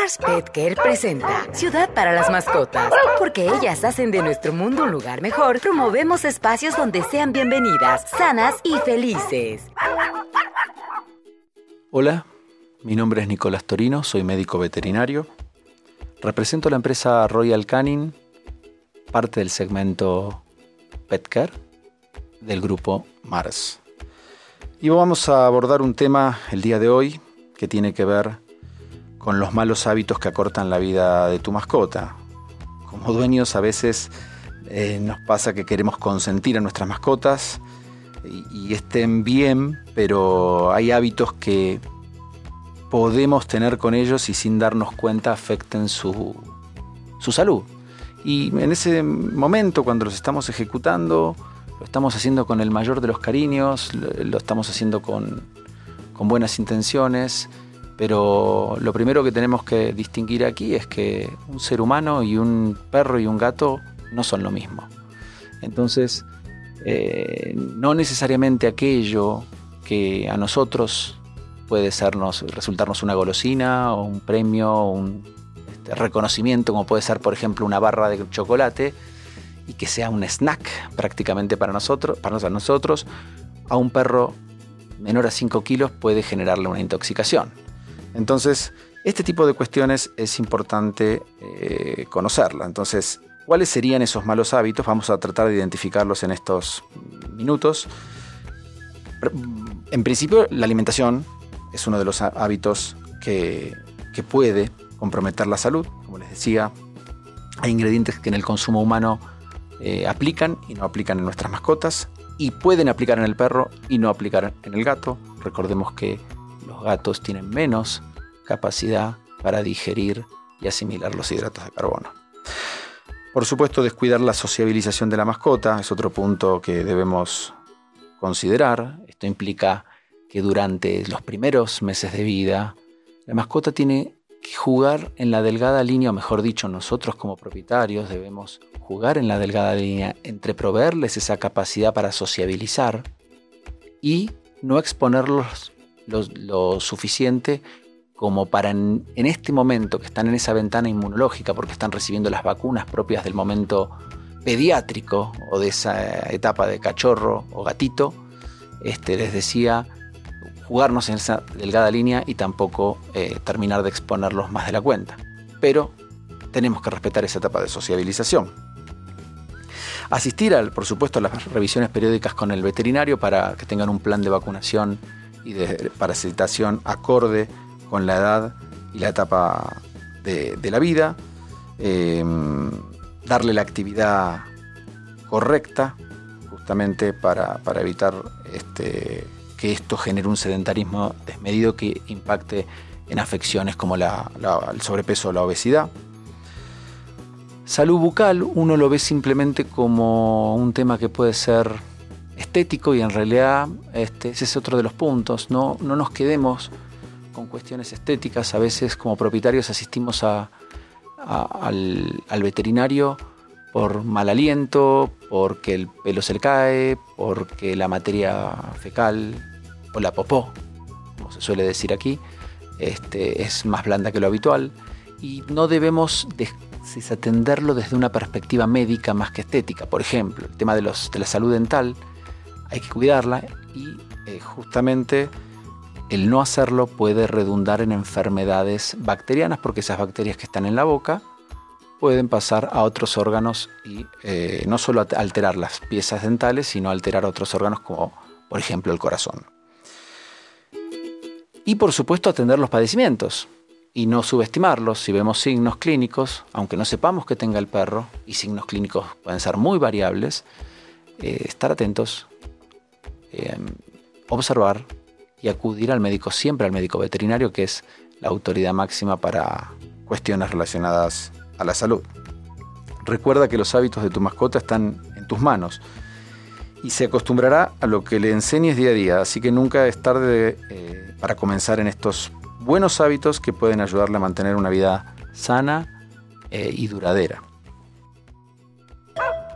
Mars Pet Care presenta Ciudad para las mascotas. Porque ellas hacen de nuestro mundo un lugar mejor, promovemos espacios donde sean bienvenidas, sanas y felices. Hola, mi nombre es Nicolás Torino, soy médico veterinario. Represento la empresa Royal Canin, parte del segmento Pet Care del grupo Mars. Y vamos a abordar un tema el día de hoy que tiene que ver con los malos hábitos que acortan la vida de tu mascota. Como dueños a veces eh, nos pasa que queremos consentir a nuestras mascotas y, estén bien, pero hay hábitos que podemos tener con ellos y sin darnos cuenta afecten su, su salud. Y en ese momento, cuando los estamos ejecutando, lo estamos haciendo con el mayor de los cariños, lo estamos haciendo con, con buenas intenciones pero lo primero que tenemos que distinguir aquí es que un ser humano y un perro y un gato no son lo mismo. Entonces, eh, no necesariamente aquello que a nosotros puede sernos, resultarnos una golosina o un premio o un este, reconocimiento, como puede ser, por ejemplo, una barra de chocolate, y que sea un snack prácticamente para nosotros, para nosotros, a un perro menor a 5 kilos puede generarle una intoxicación. Entonces, este tipo de cuestiones es importante eh, conocerla. Entonces, ¿cuáles serían esos malos hábitos? Vamos a tratar de identificarlos en estos minutos. En principio, la alimentación es uno de los hábitos que, puede comprometer la salud. Como les decía, hay ingredientes que en el consumo humano eh, aplican y no aplican en nuestras mascotas y pueden aplicar en el perro y no aplicar en el gato. Recordemos que los gatos tienen menos capacidad para digerir y asimilar los hidratos de carbono. Por supuesto, descuidar la sociabilización de la mascota es otro punto que debemos considerar. Esto implica que durante los primeros meses de vida, la mascota tiene que jugar en la delgada línea, o mejor dicho, nosotros como propietarios debemos jugar en la delgada línea entre proveerles esa capacidad para sociabilizar y no exponerlos lo, suficiente como para en, este momento que están en esa ventana inmunológica porque están recibiendo las vacunas propias del momento pediátrico o de esa etapa de cachorro o gatito, este, les decía jugarnos en esa delgada línea y tampoco eh, terminar de exponerlos más de la cuenta. Pero tenemos que respetar esa etapa de sociabilización. Asistir, al, por supuesto, a las revisiones periódicas con el veterinario para que tengan un plan de vacunación y de parasitación acorde con la edad y la etapa de, la vida, em, darle la actividad correcta justamente para, evitar este, que esto genere un sedentarismo desmedido que impacte en afecciones como el sobrepeso o la obesidad. Salud bucal uno lo ve simplemente como un tema que puede ser estético y en realidad este, ese es otro de los puntos. No, no nos quedemos con cuestiones estéticas. A veces como propietarios asistimos al, veterinario por mal aliento, porque el pelo se le cae, porque la materia fecal o la popó, como se suele decir aquí, este, es más blanda que lo habitual y no debemos desatenderlo desde una perspectiva médica más que estética. Por ejemplo, el tema de, los, de la salud dental, hay que cuidarla y eh, justamente el no hacerlo puede redundar en enfermedades bacterianas porque esas bacterias que están en la boca pueden pasar a otros órganos y eh, no solo alterar las piezas dentales, sino alterar otros órganos como por ejemplo el corazón. Y por supuesto atender los padecimientos y no subestimarlos si vemos signos clínicos, aunque no sepamos que tenga el perro, y signos clínicos pueden ser muy variables, eh, estar atentos, eh, observar y acudir al médico, siempre al médico veterinario, que es la autoridad máxima para cuestiones relacionadas a la salud. Recuerda que los hábitos de tu mascota están en tus manos y se acostumbrará a lo que le enseñes día a día, así que nunca es tarde eh, para comenzar en estos buenos hábitos que pueden ayudarle a mantener una vida sana eh, y duradera.